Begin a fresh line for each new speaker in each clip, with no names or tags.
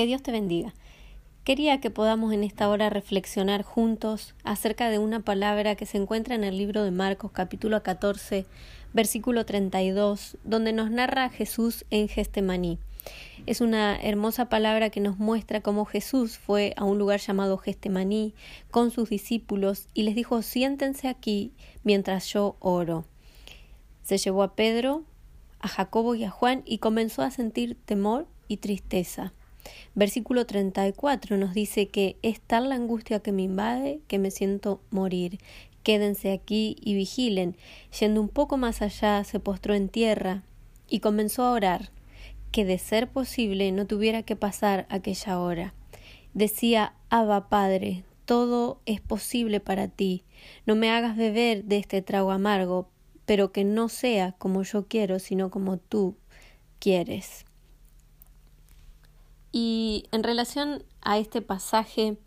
Que Dios te bendiga. Quería que podamos en esta hora reflexionar juntos acerca de una palabra que se encuentra en el libro de Marcos capítulo 14 versículo 32 donde nos narra Jesús en Gestemaní. Es una hermosa palabra que nos muestra cómo Jesús fue a un lugar llamado Gestemaní con sus discípulos y les dijo siéntense aquí mientras yo oro. Se llevó a Pedro, a Jacobo y a Juan y comenzó a sentir temor y tristeza. Versículo 34 nos dice que es tal la angustia que me invade que me siento morir. Quédense aquí y vigilen. Yendo un poco más allá, se postró en tierra y comenzó a orar, que de ser posible no tuviera que pasar aquella hora. Decía, Abba Padre, todo es posible para ti. No me hagas beber de este trago amargo, pero que no sea como yo quiero, sino como tú quieres. Y en relación a este pasaje,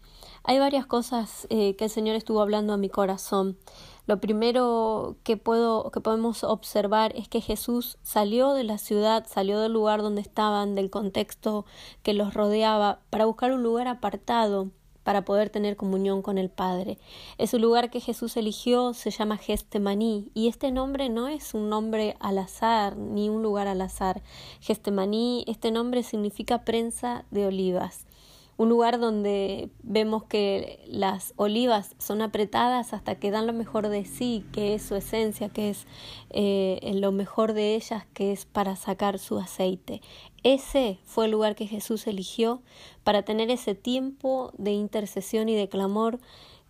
hay varias cosas eh, que el Señor estuvo hablando a mi corazón. Lo primero que puedo que podemos observar es que Jesús salió de la ciudad, salió del lugar donde estaban, del contexto que los rodeaba, para buscar un lugar apartado para poder tener comunión con el Padre. Es un lugar que Jesús eligió, se llama Gestemaní, y este nombre no es un nombre al azar, ni un lugar al azar. Gestemaní, este nombre significa prensa de olivas un lugar donde vemos que las olivas son apretadas hasta que dan lo mejor de sí, que es su esencia, que es eh, lo mejor de ellas, que es para sacar su aceite. Ese fue el lugar que Jesús eligió para tener ese tiempo de intercesión y de clamor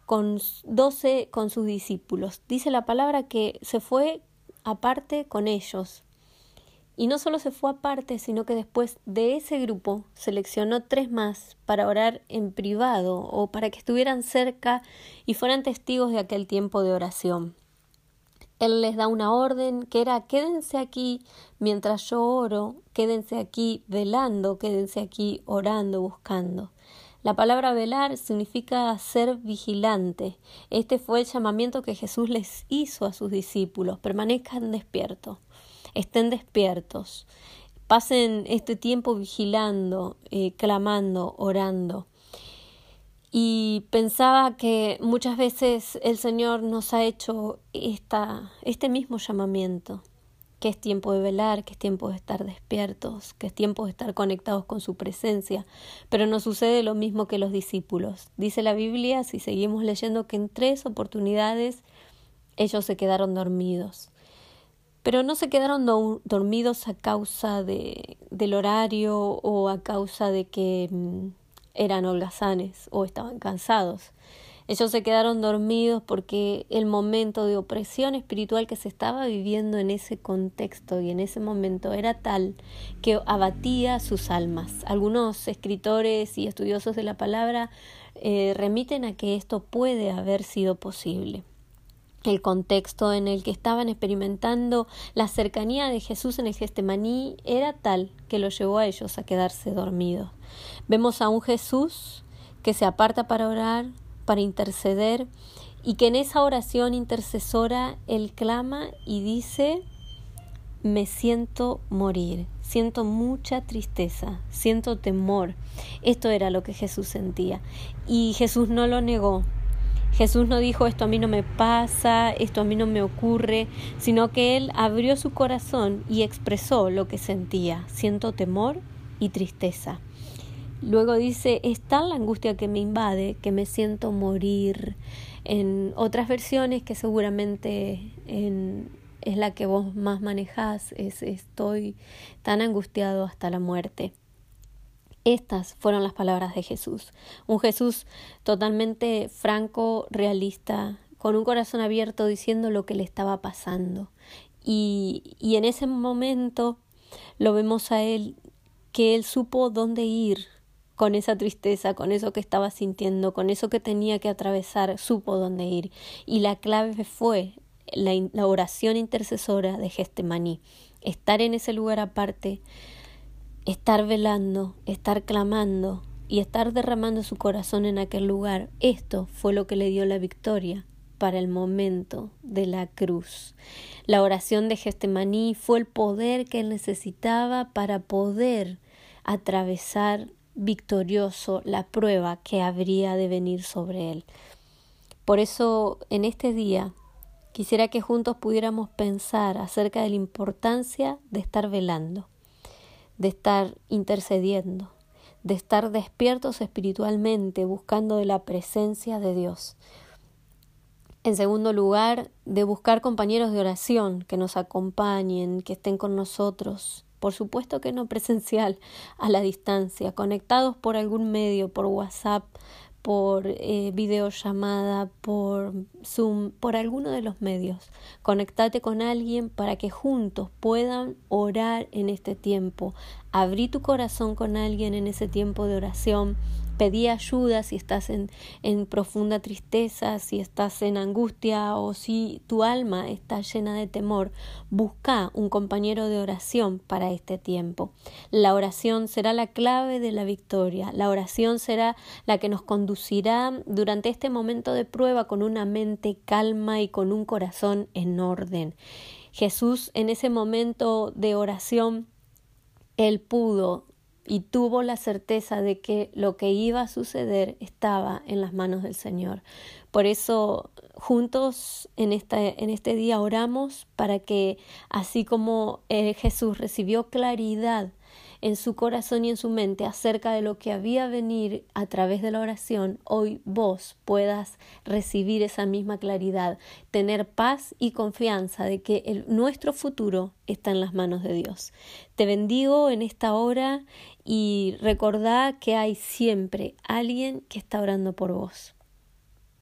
con doce con sus discípulos. Dice la palabra que se fue aparte con ellos, y no solo se fue aparte, sino que después de ese grupo seleccionó tres más para orar en privado o para que estuvieran cerca y fueran testigos de aquel tiempo de oración. Él les da una orden que era quédense aquí mientras yo oro, quédense aquí velando, quédense aquí orando, buscando. La palabra velar significa ser vigilante. Este fue el llamamiento que Jesús les hizo a sus discípulos. Permanezcan despiertos estén despiertos, pasen este tiempo vigilando, eh, clamando, orando. Y pensaba que muchas veces el Señor nos ha hecho esta, este mismo llamamiento, que es tiempo de velar, que es tiempo de estar despiertos, que es tiempo de estar conectados con su presencia, pero no sucede lo mismo que los discípulos. Dice la Biblia, si seguimos leyendo, que en tres oportunidades ellos se quedaron dormidos pero no se quedaron dormidos a causa de, del horario o a causa de que mm, eran holgazanes o estaban cansados. Ellos se quedaron dormidos porque el momento de opresión espiritual que se estaba viviendo en ese contexto y en ese momento era tal que abatía sus almas. Algunos escritores y estudiosos de la palabra eh, remiten a que esto puede haber sido posible el contexto en el que estaban experimentando la cercanía de Jesús en el Gestemaní era tal que lo llevó a ellos a quedarse dormidos. Vemos a un Jesús que se aparta para orar, para interceder, y que en esa oración intercesora él clama y dice me siento morir, siento mucha tristeza, siento temor. Esto era lo que Jesús sentía. Y Jesús no lo negó, Jesús no dijo esto a mí no me pasa, esto a mí no me ocurre, sino que Él abrió su corazón y expresó lo que sentía. Siento temor y tristeza. Luego dice, es tal la angustia que me invade que me siento morir. En otras versiones que seguramente es la que vos más manejás, es estoy tan angustiado hasta la muerte. Estas fueron las palabras de Jesús, un Jesús totalmente franco, realista, con un corazón abierto diciendo lo que le estaba pasando. Y, y en ese momento lo vemos a él que él supo dónde ir con esa tristeza, con eso que estaba sintiendo, con eso que tenía que atravesar, supo dónde ir. Y la clave fue la, la oración intercesora de Gestemaní, estar en ese lugar aparte, estar velando, estar clamando y estar derramando su corazón en aquel lugar, esto fue lo que le dio la victoria para el momento de la cruz. La oración de Gestemaní fue el poder que él necesitaba para poder atravesar victorioso la prueba que habría de venir sobre él. Por eso, en este día, quisiera que juntos pudiéramos pensar acerca de la importancia de estar velando, de estar intercediendo, de estar despiertos espiritualmente, buscando de la presencia de Dios. En segundo lugar, de buscar compañeros de oración que nos acompañen, que estén con nosotros, por supuesto que no presencial, a la distancia, conectados por algún medio, por WhatsApp, por eh, videollamada, por Zoom, por alguno de los medios. Conectate con alguien para que juntos puedan orar en este tiempo. Abrí tu corazón con alguien en ese tiempo de oración Pedí ayuda si estás en, en profunda tristeza, si estás en angustia o si tu alma está llena de temor. Busca un compañero de oración para este tiempo. La oración será la clave de la victoria. La oración será la que nos conducirá durante este momento de prueba con una mente calma y con un corazón en orden. Jesús en ese momento de oración él pudo y tuvo la certeza de que lo que iba a suceder estaba en las manos del Señor. Por eso juntos en, esta, en este día oramos para que así como eh, Jesús recibió claridad en su corazón y en su mente acerca de lo que había venir a través de la oración, hoy vos puedas recibir esa misma claridad, tener paz y confianza de que el, nuestro futuro está en las manos de Dios. Te bendigo en esta hora y recordá que hay siempre alguien que está orando por vos.